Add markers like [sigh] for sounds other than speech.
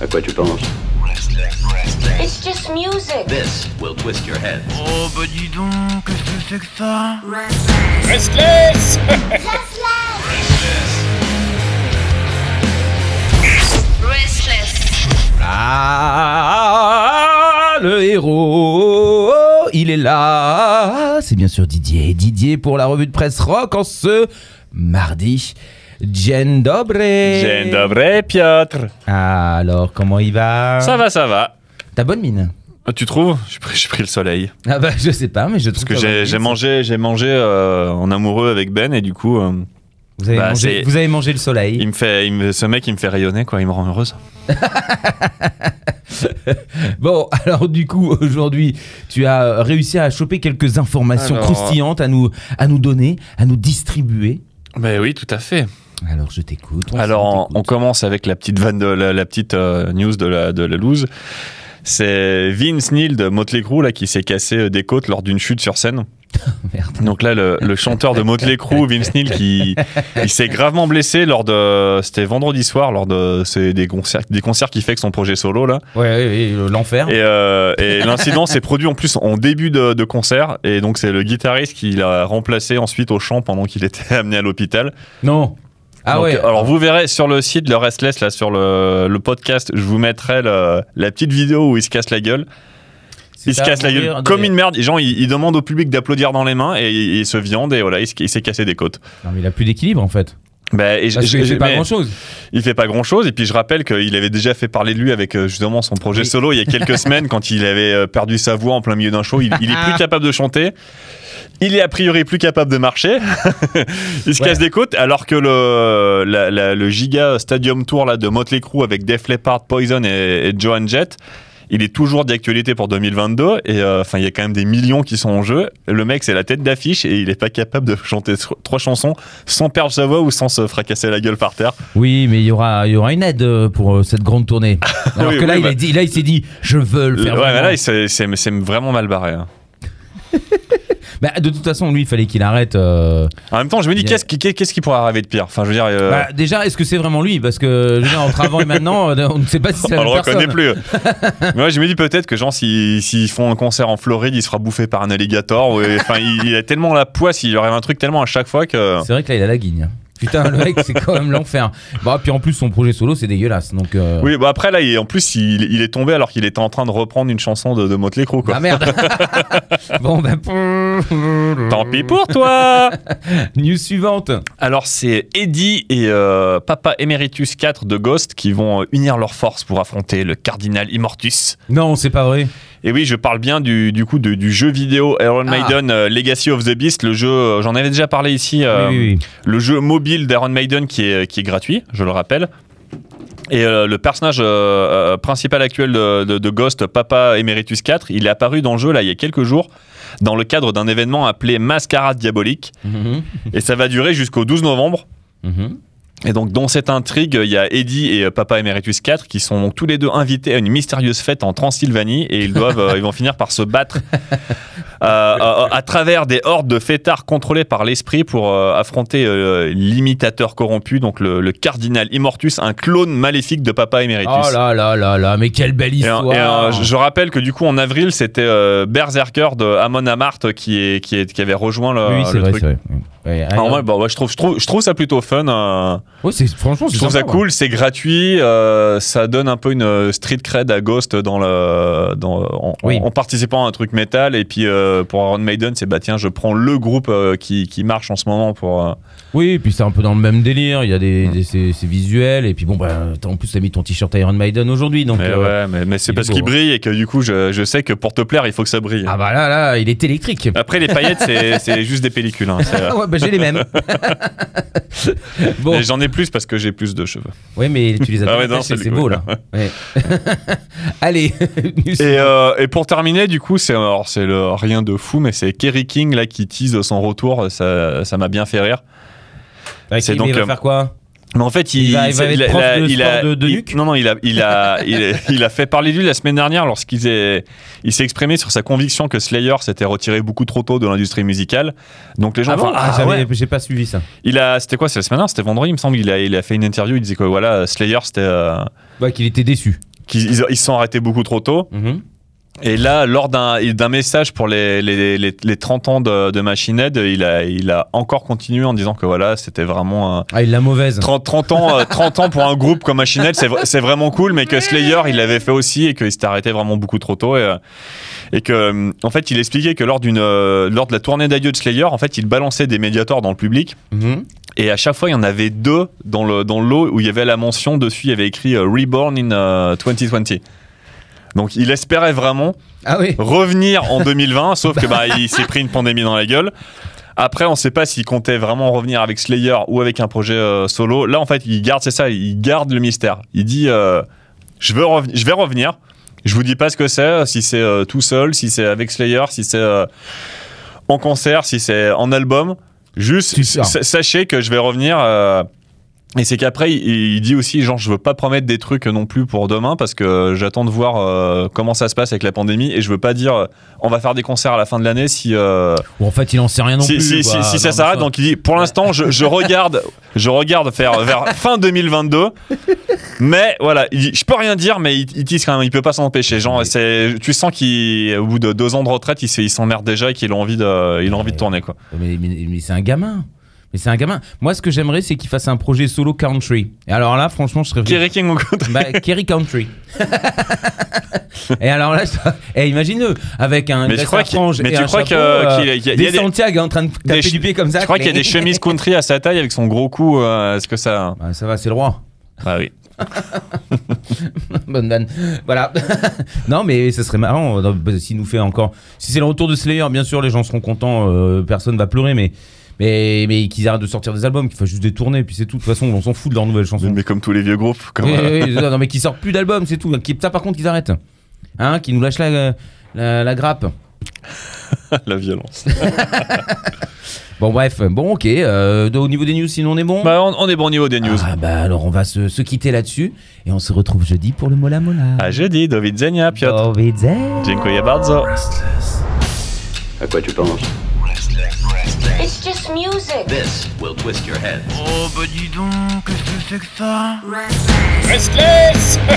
À quoi tu penses It's just music. This will twist your head. Oh bah dis donc, qu'est-ce que c'est que ça Restless Restless. Ah, le héros, il est là. C'est bien sûr Didier. Didier pour la revue de presse rock en ce mardi. Dzień dobry. Dzień dobry, Piotr. Ah, alors, comment il va? Ça va, ça va. T'as bonne mine Ah, Tu trouves? J'ai pris, le soleil. Ah bah, je sais pas, mais je Parce trouve que t'as bonne j'ai mangé, j'ai mangé euh, en amoureux avec Ben et du coup, euh, Vous avez, bah, mangé, vous avez mangé le soleil. il me fait, il me- ce mec, il me fait rayonner, quoi. Il me rend heureuse. [laughs] Bon, alors du coup, aujourd'hui, tu as réussi à choper quelques informations Alors- croustillantes à nous, à nous donner, à nous distribuer. Ben oui, tout à fait. Alors, je t'écoute. Alors, on, commence avec la petite vanne de la, la petite euh, news de la, de la loose. C'est Vince Neil de Motley Crue là, qui s'est cassé euh, des côtes lors d'une chute sur scène. [laughs] Merde. Donc là, le, le chanteur de Motley Crue, Vince Neil, qui il s'est gravement blessé lors de. C'était vendredi soir, lors de c'est des concerts, des concerts qu'il fait avec son projet solo là. Ouais, ouais, ouais, l'enfer. Et, euh, et [laughs] l'incident s'est produit en plus en début de, de concert. Et donc c'est le guitariste qui l'a remplacé ensuite au chant pendant qu'il était [laughs] amené à l'hôpital. Non. Ah Donc, ouais. Alors vous verrez sur le site le Restless là sur le, le podcast, je vous mettrai le- la petite vidéo où il se casse la gueule. Il se casse la gueule comme une merde. Les gens ils, ils demandent au public d'applaudir dans les mains et il, il se viande et voilà il, il s'est cassé des côtes. Non, mais il a plus d'équilibre en fait. Bah, et Parce qu'il fait pas grand chose. Il fait pas grand chose et puis je rappelle qu'il avait déjà fait parler de lui avec euh, justement son projet Oui. solo il y a quelques [laughs] semaines quand il avait euh, perdu sa voix en plein milieu d'un show. Il, il est plus capable de chanter. Il est a priori plus capable de marcher. [laughs] il se Ouais. casse des côtes alors que le, la- la- le giga stadium tour là, de Motley Crue avec Def Leppard, Poison et, et Joan Jett. Il est toujours d'actualité pour 2022 et euh, enfin il y a quand même des millions qui sont en jeu. Le mec c'est la tête d'affiche et il est pas capable de chanter tro- trois chansons sans perdre sa voix ou sans se fracasser la gueule par terre. Oui, mais il y aura, il y aura une aide euh, pour euh, cette grande tournée. [laughs] Alors Oui, que là, oui, il, a bah. dit, là, il s'est dit, je veux le faire. ouais, là, il s'est- c'est c'est vraiment mal barré. hein. [laughs] Bah, de toute façon, lui, il fallait qu'il arrête. euh, En même temps, je me dis, Il y a- qu'est-ce qui, qu'est-ce qui pourrait arriver de pire? Enfin, je veux dire, euh, Bah, déjà, est-ce que c'est vraiment lui? Parce que je veux dire, entre avant et maintenant, [laughs] euh, on ne sait pas si c'est la on le même reconnaît personne. plus. [laughs] Mais ouais, je me dis peut-être que, genre, s'ils s'ils font un concert en Floride, il se fera bouffer par un alligator. ou- Enfin, il, il a tellement la poisse, il lui arrive un truc tellement à chaque fois que. C'est vrai que là, il a la guigne. Putain, le mec, c'est quand même l'enfer. Bah, puis en plus, son projet solo, c'est dégueulasse. Donc, euh, Oui, bah après, là, il- en plus, il, il est tombé alors qu'il était en train de reprendre une chanson de, de Motley Crue, quoi. Ah merde. [laughs] bon, ben. Tant pis pour toi [laughs] News suivante. Alors, c'est Eddie et euh, Papa Emeritus 4 de Ghost qui vont euh, unir leurs forces pour affronter le Cardinal Immortus. Non, c'est pas vrai. Et oui, je parle bien du, du coup de- du jeu vidéo Iron Ah. Maiden euh, Legacy of the Beast, le jeu, euh, j'en avais déjà parlé ici, euh, oui, oui, oui. le jeu mobile d'Iron Maiden qui est, qui est gratuit, je le rappelle. Et euh, le personnage euh, principal actuel de, de- de Ghost, Papa Emeritus 4, il est apparu dans le jeu là il y a quelques jours dans le cadre d'un événement appelé Mascarade Diabolique. Mhm. Et ça va durer jusqu'au 12 novembre. Mhm. Et donc, dans cette intrigue, il y a Eddie et euh, Papa Emeritus 4 qui sont donc tous les deux invités à une mystérieuse fête en Transylvanie et ils doivent, euh, [laughs] ils vont finir par se battre euh, à, à travers des hordes de fêtards contrôlés par l'esprit pour euh, affronter l'imitateur corrompu, donc le, le cardinal Immortus, un clone maléfique de Papa Emeritus. Oh là là là là, mais quelle belle histoire. et, je, rappelle que du coup en avril c'était Berserker de Amon Amarth qui, est, qui, est, qui avait rejoint le, oui, le vrai, truc. Ouais, Iron- moi, bah, ouais, je, trouve, je, trouve, je trouve ça plutôt fun. euh, Ouais, c'est franchement, je trouve ça cool, c'est gratuit, euh, ça donne un peu une euh, street cred à Ghost dans le, dans, en, Oui. en participant à un truc métal. Et puis euh, pour Iron Maiden, c'est bah tiens, je prends le groupe qui, qui marche en ce moment pour. Oui, et puis c'est un peu dans le même délire. Il y a Mm. des, des- c'est, visuel. Et puis bon, bah, en plus, t'as mis ton t-shirt Iron Maiden aujourd'hui. Donc, mais ouais, mais, mais c'est parce qu'il hein. brille et que du coup, je, je sais que pour te plaire, il faut que ça brille. Ah bah là, là, il est électrique. Après, les paillettes, c'est c'est juste des pellicules. hein, Ah [laughs] bah j'ai les mêmes. [laughs] bon, j'en ai plus parce que j'ai plus de cheveux. ouais, mais tu les as Ah ouais, c'est beau là. Ouais. [laughs] Allez. [laughs] Et, euh, et pour terminer, du coup, c'est le rien de fou, mais c'est Kerry King là qui tease son retour. Ça ça m'a bien fait rire. Avec c'est donc, il va euh, faire quoi? Mais en fait, il, Il va- il va il être a- prof il a- de il a- sport de- de il- nuque Non, non, il a, il a, [laughs] il a, fait parler de lui la semaine dernière lorsqu'il est- il s'est exprimé sur sa conviction que Slayer s'était retiré beaucoup trop tôt de l'industrie musicale. Donc les gens Ah bon Ah, ah, ouais. J'ai pas suivi ça. Il a, c'était quoi, c'est la semaine dernière, c'était vendredi, il me semble. Il a, il a fait une interview, il disait que voilà, Slayer, c'était, euh, qu'il était déçu. qu'ils ils, ils se sont arrêtés beaucoup trop tôt. Mhm. Et là, lors d'un message pour les, les, les, les 30 ans de, de Machine Head, il a, il a encore continué en disant que voilà, c'était vraiment un, Ah, il l'a mauvaise. 30, 30 ans, euh, 30 ans pour un groupe comme Machine Head, c'est vraiment cool, mais que Slayer, il l'avait fait aussi et qu'il s'était arrêté vraiment beaucoup trop tôt. Et, euh, et que, euh, en fait, il expliquait que lors, euh, lors de la tournée d'adieu de Slayer, en fait, il balançait des médiators dans le public. Mhm. Et à chaque fois, il y en avait deux dans le dans le lot où il y avait la mention dessus, il y avait écrit euh, Reborn in euh, 2020. Donc il espérait vraiment Ah oui. revenir en [laughs] 2020, sauf que bah, il s'est pris une pandémie dans la gueule. Après, on ne sait pas s'il comptait vraiment revenir avec Slayer ou avec un projet euh, solo. Là, en fait, il garde, c'est ça, il garde le mystère. Il dit, euh, je, veux je vais revenir. Je vous dis pas ce que c'est, si c'est euh, tout seul, si c'est avec Slayer, si c'est euh, en concert, si c'est en album. Juste, sachez que je vais revenir. Et c'est qu'après, il, dit aussi, genre, je veux pas promettre des trucs non plus pour demain parce que j'attends de voir euh, comment ça se passe avec la pandémie et je veux pas dire, on va faire des concerts à la fin de l'année si, euh, Ou en fait, il en sait rien non si, plus. si, quoi. si, si ça s'arrête. Donc il dit, pour l'instant, je, je regarde, je regarde faire vers fin 2022. Mais voilà, il dit, je peux rien dire, mais il, il dit quand même, il peut pas s'en empêcher. Genre, c'est, tu sens qu'au bout de deux ans de retraite, il, s'emmerde déjà et qu'il a envie de, il a envie de tourner quoi. Mais, mais- mais c'est un gamin. Mais c'est un gamin. Moi, ce que j'aimerais, c'est qu'il fasse un projet solo country. Et alors là, franchement, je serais. Kerry King ou quoi Bah, Kerry Country. et alors là, je... eh, imagine-le, avec un Mais crois qu'il- tu crois chapeau, qu'il y a- il y a des des- Santiago en train de taper du pied comme ça. Je crois qu'il y a des chemises country à sa taille avec son gros cou. euh, Est-ce que ça. Bah, ça va, c'est le roi. Ah oui. [laughs] Bonne vanne. Voilà. [laughs] non, mais ce serait marrant euh, bah, s'il nous fait encore. Si c'est le retour de Slayer, bien sûr, les gens seront contents. euh, personne va pleurer, mais. Mais, mais qu'ils arrêtent de sortir des albums, qu'ils fassent juste des tournées, puis c'est tout. De toute façon, on s'en fout de leurs nouvelles chansons. Mais comme tous les vieux groupes. Comme, Oui, euh, non, mais qu'ils sortent plus d'albums, c'est tout. Qui- Ça, par contre, qu'ils arrêtent. Hein, qu'ils nous lâchent la, la, la grappe. [laughs] la violence. [laughs] Bon, bref. Bon, ok. euh, au niveau des news, sinon, on est bon Bah, on, on est bon au niveau des news. Ah, bah alors, on va se, se quitter là-dessus. Et on se retrouve jeudi pour le Mola Mola. À jeudi, do widzenia, Piotr. Revoir. Dziękuję bardzo. À quoi tu penses? Just music. This will twist your head. Oh bah dis donc, qu'est-ce que c'est que ça? Restless [laughs]